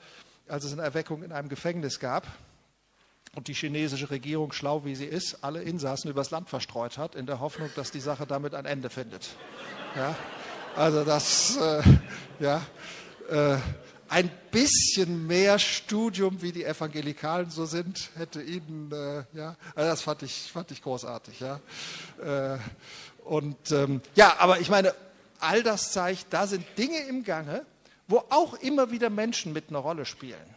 als es eine Erweckung in einem Gefängnis gab und die chinesische Regierung, schlau wie sie ist, alle Insassen übers Land verstreut hat, in der Hoffnung, dass die Sache damit ein Ende findet. Ja? Also das, äh, ja, äh, ein bisschen mehr Studium, wie die Evangelikalen so sind, hätte ihnen, äh, ja, also das fand ich, fand ich großartig, ja. Äh, und ähm, ja, aber ich meine, all das zeigt, da sind Dinge im Gange, wo auch immer wieder Menschen mit einer Rolle spielen.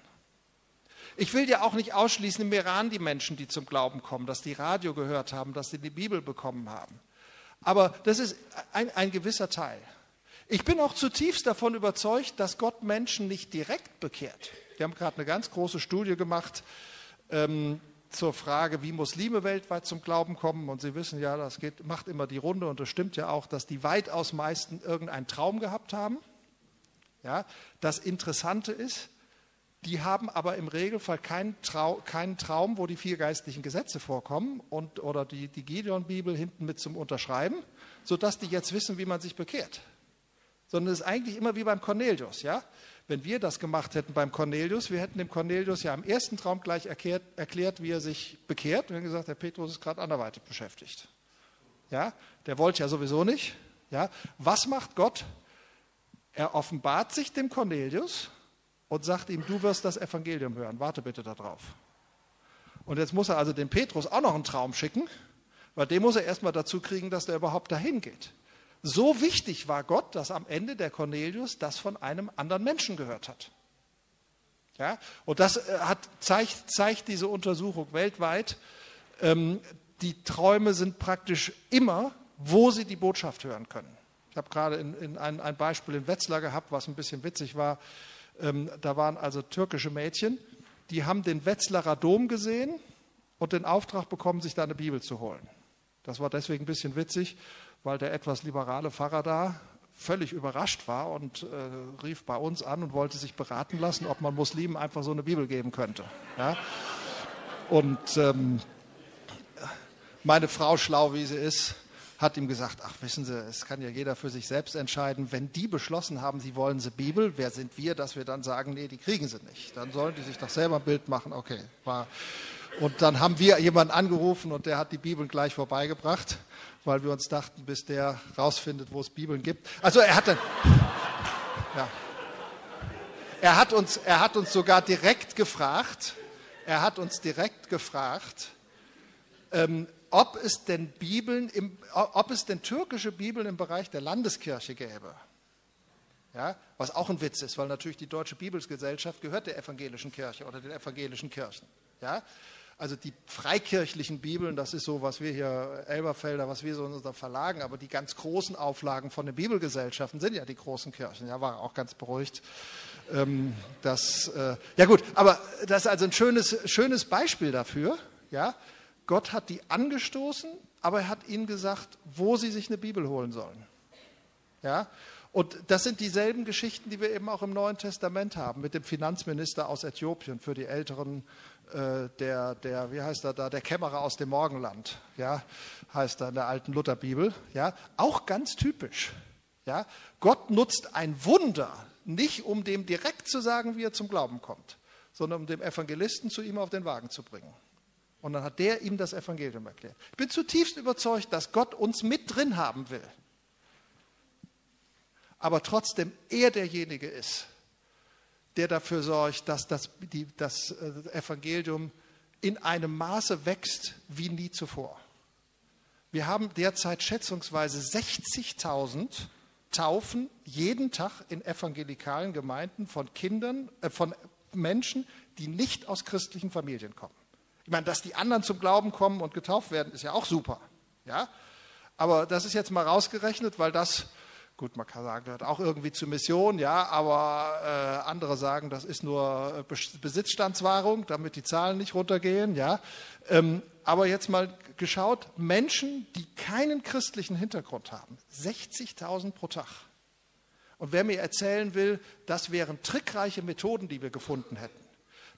Ich will ja auch nicht ausschließen im Iran die Menschen, die zum Glauben kommen, dass die Radio gehört haben, dass sie die Bibel bekommen haben. Aber das ist ein, ein gewisser Teil. Ich bin auch zutiefst davon überzeugt, dass Gott Menschen nicht direkt bekehrt. Wir haben gerade eine ganz große Studie gemacht ähm, zur Frage, wie Muslime weltweit zum Glauben kommen. Und Sie wissen ja, das geht, macht immer die Runde und es stimmt ja auch, dass die weitaus meisten irgendeinen Traum gehabt haben. Ja, das Interessante ist, die haben aber im Regelfall keinen, Trau, keinen Traum, wo die vier geistlichen Gesetze vorkommen und, oder die, die Gideon-Bibel hinten mit zum Unterschreiben, sodass die jetzt wissen, wie man sich bekehrt sondern es ist eigentlich immer wie beim Cornelius. Ja? Wenn wir das gemacht hätten beim Cornelius, wir hätten dem Cornelius ja im ersten Traum gleich erklärt, erklärt wie er sich bekehrt. Wir hätten gesagt, der Petrus ist gerade anderweitig beschäftigt. Ja? Der wollte ja sowieso nicht. Ja? Was macht Gott? Er offenbart sich dem Cornelius und sagt ihm, du wirst das Evangelium hören. Warte bitte darauf. Und jetzt muss er also dem Petrus auch noch einen Traum schicken, weil den muss er erstmal dazu kriegen, dass der überhaupt dahin geht. So wichtig war Gott, dass am Ende der Cornelius das von einem anderen Menschen gehört hat. Ja, und das äh, hat, zeigt, zeigt diese Untersuchung weltweit. Ähm, die Träume sind praktisch immer, wo sie die Botschaft hören können. Ich habe gerade in, in ein, ein, Beispiel in Wetzlar gehabt, was ein bisschen witzig war. Ähm, da waren also türkische Mädchen, die haben den Wetzlarer Dom gesehen und den Auftrag bekommen, sich da eine Bibel zu holen. Das war deswegen ein bisschen witzig, weil der etwas liberale Pfarrer da völlig überrascht war und äh, rief bei uns an und wollte sich beraten lassen, ob man Muslimen einfach so eine Bibel geben könnte. Ja? Und ähm, meine Frau, schlau wie sie ist, hat ihm gesagt, ach wissen Sie, es kann ja jeder für sich selbst entscheiden. Wenn die beschlossen haben, sie wollen sie Bibel, wer sind wir, dass wir dann sagen, nee, die kriegen sie nicht. Dann sollen die sich doch selber ein Bild machen. Okay, war Und dann haben wir jemanden angerufen und der hat die Bibeln gleich vorbeigebracht, weil wir uns dachten, bis der rausfindet, wo es Bibeln gibt. Also er hat ja. Er hat uns, er hat uns sogar direkt gefragt, er hat uns direkt gefragt, ähm, ob es denn Bibeln, im, ob es denn türkische Bibeln im Bereich der Landeskirche gäbe. Ja, was auch ein Witz ist, weil natürlich die Deutsche Bibelsgesellschaft gehört der evangelischen Kirche oder den evangelischen Kirchen. Ja, also die freikirchlichen Bibeln, das ist so, was wir hier, Elberfelder, was wir so in unseren Verlagen, aber die ganz großen Auflagen von den Bibelgesellschaften sind ja die großen Kirchen. Ja, war auch ganz beruhigt. Ähm, das, äh, ja gut, aber das ist also ein schönes, schönes Beispiel dafür. Ja, Gott hat die angestoßen, aber er hat ihnen gesagt, wo sie sich eine Bibel holen sollen. Ja, und das sind dieselben Geschichten, die wir eben auch im Neuen Testament haben, mit dem Finanzminister aus Äthiopien für die Älteren, äh, der, der, wie heißt er da, der Kämmerer aus dem Morgenland, ja, heißt er in der alten Lutherbibel, ja, auch ganz typisch. Ja, Gott nutzt ein Wunder, nicht um dem direkt zu sagen, wie er zum Glauben kommt, sondern um dem Evangelisten zu ihm auf den Wagen zu bringen. Und dann hat der ihm das Evangelium erklärt. Ich bin zutiefst überzeugt, dass Gott uns mit drin haben will aber trotzdem er derjenige ist, der dafür sorgt, dass das, die, das äh, Evangelium in einem Maße wächst wie nie zuvor. Wir haben derzeit schätzungsweise 60.000 Taufen jeden Tag in evangelikalen Gemeinden von Kindern, äh, von Menschen, die nicht aus christlichen Familien kommen. Ich meine, dass die anderen zum Glauben kommen und getauft werden, ist ja auch super. Ja? Aber das ist jetzt mal rausgerechnet, weil das Gut, man kann sagen, gehört auch irgendwie zur Mission, ja, aber äh, andere sagen, das ist nur äh, Besitzstandswahrung, damit die Zahlen nicht runtergehen, ja. Ähm, aber jetzt mal geschaut, Menschen, die keinen christlichen Hintergrund haben, 60.000 pro Tag. Und wer mir erzählen will, das wären trickreiche Methoden, die wir gefunden hätten.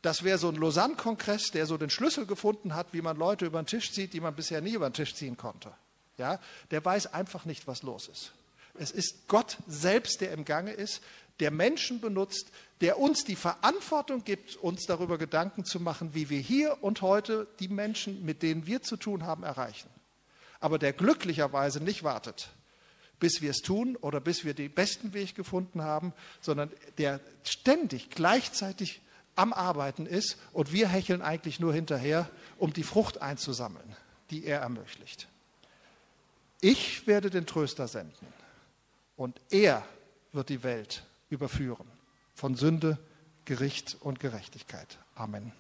Das wäre so ein Lausanne-Kongress, der so den Schlüssel gefunden hat, wie man Leute über den Tisch zieht, die man bisher nie über den Tisch ziehen konnte. Ja, der weiß einfach nicht, was los ist. Es ist Gott selbst, der im Gange ist, der Menschen benutzt, der uns die Verantwortung gibt, uns darüber Gedanken zu machen, wie wir hier und heute die Menschen, mit denen wir zu tun haben, erreichen. Aber der glücklicherweise nicht wartet, bis wir es tun oder bis wir den besten Weg gefunden haben, sondern der ständig gleichzeitig am Arbeiten ist und wir hecheln eigentlich nur hinterher, um die Frucht einzusammeln, die er ermöglicht. Ich werde den Tröster senden. Und er wird die Welt überführen von Sünde, Gericht und Gerechtigkeit. Amen.